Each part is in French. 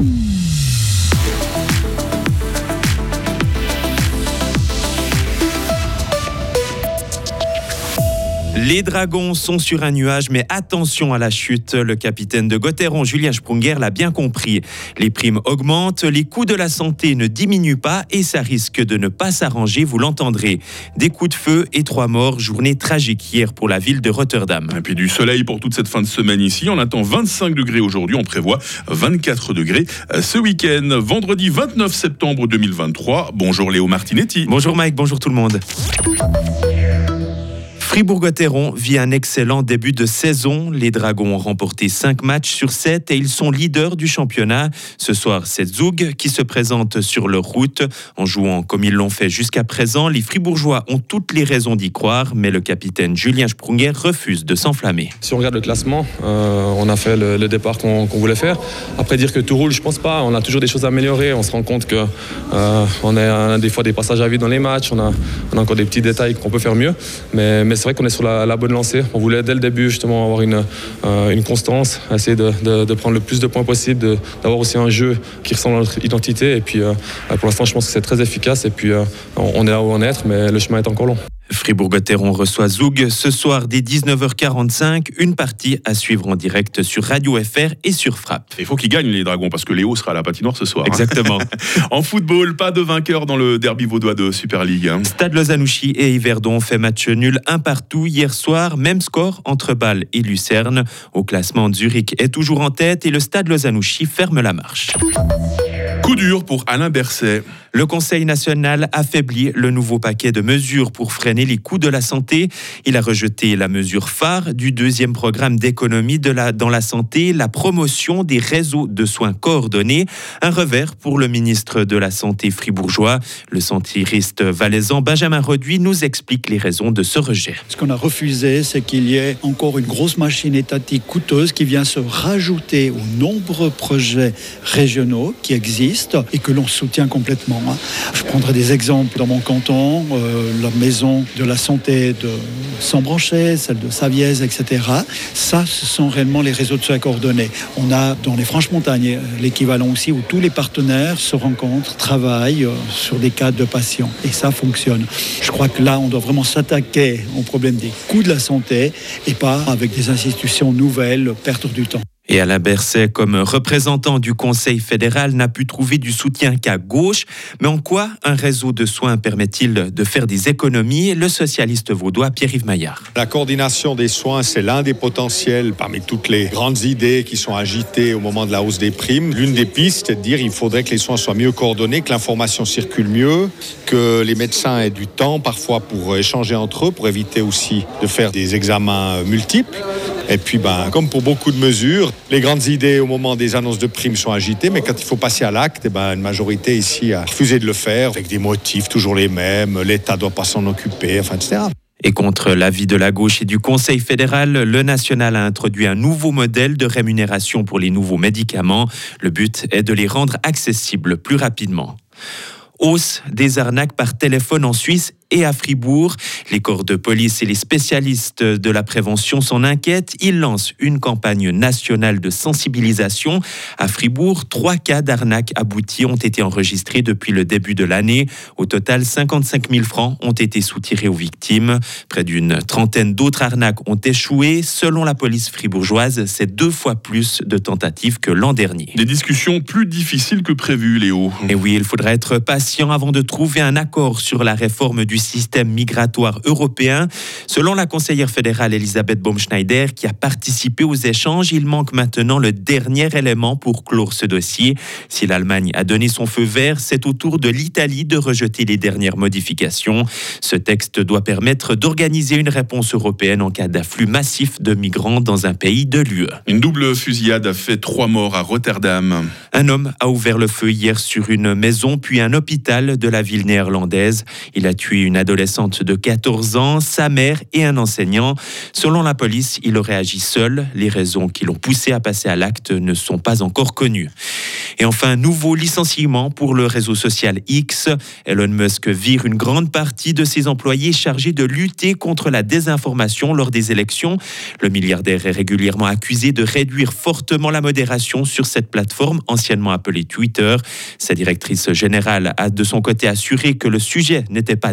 Mm-hmm. Les Dragons sont sur un nuage, mais attention à la chute. Le capitaine de Gotteron, Julien Sprunger, l'a bien compris. Les primes augmentent, les coûts de la santé ne diminuent pas et ça risque de ne pas s'arranger, vous l'entendrez. Des coups de feu et trois morts, journée tragique hier pour la ville de Rotterdam. Et puis du soleil pour toute cette fin de semaine ici. On attend 25 degrés aujourd'hui, on prévoit 24 degrés ce week-end. Vendredi 29 septembre 2023. Bonjour Léo Martinetti. Bonjour Mike, bonjour tout le monde. Fribourg-Gotteron vit un excellent début de saison. Les Dragons ont remporté 5 matchs sur 7 et ils sont leaders du championnat. Ce soir, c'est Zug qui se présente sur leur route. En jouant comme ils l'ont fait jusqu'à présent, les Fribourgeois ont toutes les raisons d'y croire, mais le capitaine Julien Sprunger refuse de s'enflammer. Si on regarde le classement, euh, on a fait le, départ qu'on voulait faire. Après dire que tout roule, je pense pas. On a toujours des choses à améliorer. On se rend compte que euh, a des fois des passages à vide dans les matchs. On a, encore des petits détails qu'on peut faire mieux. Mais c'est vrai qu'on est sur la, bonne lancée. On voulait dès le début justement avoir une, euh, constance, essayer de, prendre le plus de points possible, d'avoir aussi un jeu qui ressemble à notre identité. Et puis euh, pour l'instant, je pense que c'est très efficace. Et puis euh, on est là où on est, mais le chemin est encore long. Fribourg-Gotteron reçoit Zoug ce soir dès 19h45. Une partie à suivre en direct sur Radio FR et sur Frappe. Il faut qu'ils gagnent les Dragons parce que Léo sera à la patinoire ce soir. Exactement. en football, pas de vainqueur dans le derby vaudois de Super League. Hein. Stade Lozanouchi et Yverdon fait match nul un partout hier soir. Même score entre Bâle et Lucerne. Au classement, Zurich est toujours en tête et le Stade Lozanouchi ferme la marche. Coup dur pour Alain Berset. Le Conseil national affaiblit le nouveau paquet de mesures pour freiner les coûts de la santé. Il a rejeté la mesure phare du deuxième programme d'économie de la, dans la santé, la promotion des réseaux de soins coordonnés. Un revers pour le ministre de la Santé fribourgeois. Le centriste valaisan Benjamin Reduit nous explique les raisons de ce rejet. Ce qu'on a refusé, c'est qu'il y ait encore une grosse machine étatique coûteuse qui vient se rajouter aux nombreux projets régionaux qui existent et que l'on soutient complètement. Hein. Je prendrai des exemples dans mon canton, euh, la maison de la santé de Sambranchet, celle de Saviez, etc. Ça, ce sont réellement les réseaux de soins coordonnés. On a dans les Franches-Montagnes l'équivalent aussi où tous les partenaires se rencontrent, travaillent euh, sur des cas de patients. Et ça fonctionne. Je crois que là, on doit vraiment s'attaquer au problème des coûts de la santé et pas avec des institutions nouvelles perdre du temps. Et Alain Berset, comme représentant du Conseil fédéral, n'a pu trouver du soutien qu'à gauche. Mais en quoi un réseau de soins permet-il de faire des économies? Le socialiste vaudois Pierre-Yves Maillard. La coordination des soins, c'est l'un des potentiels parmi toutes les grandes idées qui sont agitées au moment de la hausse des primes. L'une des pistes est de dire qu'il faudrait que les soins soient mieux coordonnés, que l'information circule mieux, que les médecins aient du temps parfois pour échanger entre eux, pour éviter aussi de faire des examens multiples. Et puis, ben, comme pour beaucoup de mesures, les grandes idées au moment des annonces de primes sont agitées, mais quand il faut passer à l'acte, eh ben, une majorité ici a refusé de le faire, avec des motifs toujours les mêmes, l'État ne doit pas s'en occuper, enfin, etc. Et contre l'avis de la gauche et du Conseil fédéral, le national a introduit un nouveau modèle de rémunération pour les nouveaux médicaments. Le but est de les rendre accessibles plus rapidement hausse des arnaques par téléphone en Suisse et à Fribourg. Les corps de police et les spécialistes de la prévention s'en inquiètent. Ils lancent une campagne nationale de sensibilisation. À Fribourg, trois cas d'arnaque aboutis ont été enregistrés depuis le début de l'année. Au total, 55 000 francs ont été soutirés aux victimes. Près d'une trentaine d'autres arnaques ont échoué. Selon la police fribourgeoise, c'est deux fois plus de tentatives que l'an dernier. Des discussions plus difficiles que prévues, Léo. Et oui, il faudra être patient avant de trouver un accord sur la réforme du système migratoire européen. Selon la conseillère fédérale Elisabeth Baumschneider, qui a participé aux échanges, il manque maintenant le dernier élément pour clore ce dossier. Si l'Allemagne a donné son feu vert, c'est au tour de l'Italie de rejeter les dernières modifications. Ce texte doit permettre d'organiser une réponse européenne en cas d'afflux massif de migrants dans un pays de l'UE. Une double fusillade a fait trois morts à Rotterdam. Un homme a ouvert le feu hier sur une maison puis un hôpital de la ville néerlandaise. Il a tué une adolescente de 14 ans, sa mère et un enseignant. Selon la police, il aurait agi seul. Les raisons qui l'ont poussé à passer à l'acte ne sont pas encore connues. Et enfin, nouveau licenciement pour le réseau social X. Elon Musk vire une grande partie de ses employés chargés de lutter contre la désinformation lors des élections. Le milliardaire est régulièrement accusé de réduire fortement la modération sur cette plateforme anciennement appelée Twitter. Sa directrice générale a de son côté assuré que le sujet n'était pas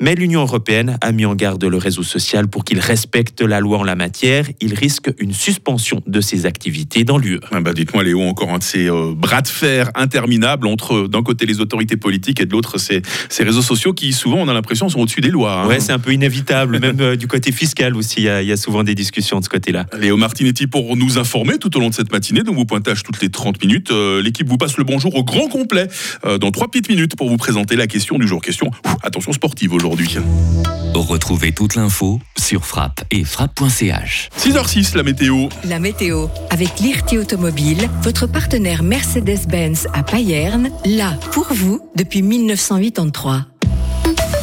mais l'Union européenne a mis en garde le réseau social pour qu'il respecte la loi en la matière. Il risque une suspension de ses activités dans l'UE. Ah bah Dites-moi Léo, encore un de ces euh, bras de fer interminables entre d'un côté les autorités politiques et de l'autre ces, ces, réseaux sociaux qui souvent on a l'impression sont au-dessus des lois. Hein. Ouais, c'est un peu inévitable, même euh, du côté fiscal aussi, il y, y, a souvent des discussions de ce côté-là. Léo Martinetti pour nous informer tout au long de cette matinée, donc vous pointage toutes les 30 minutes. Euh, L'équipe vous passe le bonjour au grand complet dans trois petites minutes pour vous présenter la question du jour. Question, attention sportive aujourd'hui. Retrouvez toute l'info sur frappe et frappe.ch. 6h06, la météo. La météo, avec l'IRT Automobile, votre partenaire Mercedes-Benz à Payerne, là pour vous depuis 1983.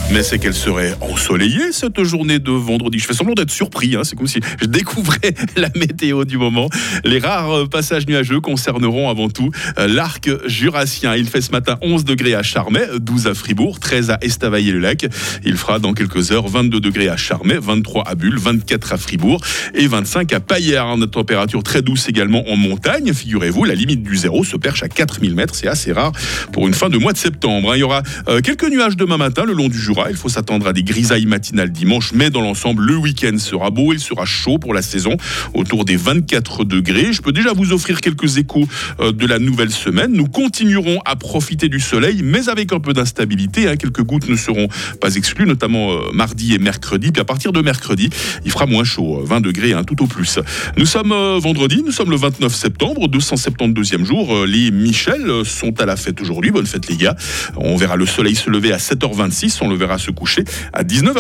Mais c'est qu'elle serait ensoleillée cette journée de vendredi. Je fais semblant d'être surpris, hein. c'est comme si je découvrais la météo du moment. Les rares euh, passages nuageux concerneront avant tout euh, l'arc jurassien. Il fait ce matin 11 degrés à Charmey, 12 à Fribourg, 13 à Estavayer-le-Lac. Il fera dans quelques heures 22 degrés à Charmey, 23 à Bulle, 24 à Fribourg et 25 à Payerne. Température très douce également en montagne. Figurez-vous, la limite du zéro se perche à 4000 mètres. C'est assez rare pour une fin de mois de septembre. Hein. Il y aura euh, quelques nuages demain matin le long du Il faut s'attendre à des grisailles matinales dimanche, mais dans l'ensemble, le week-end sera beau, il sera chaud pour la saison, autour des 24 degrés. Je peux déjà vous offrir quelques échos euh, de la nouvelle semaine. Nous continuerons à profiter du soleil, mais avec un peu d'instabilité. Hein. Quelques gouttes ne seront pas exclues, notamment euh, mardi et mercredi. Puis à partir de mercredi, il fera moins chaud, 20 degrés, hein, tout au plus. Nous sommes euh, vendredi, nous sommes le 29 septembre, 272e jour. Les Michel sont à la fête aujourd'hui. Bonne fête les gars. On verra le soleil se lever à 7h26. On le verra se coucher à 19h.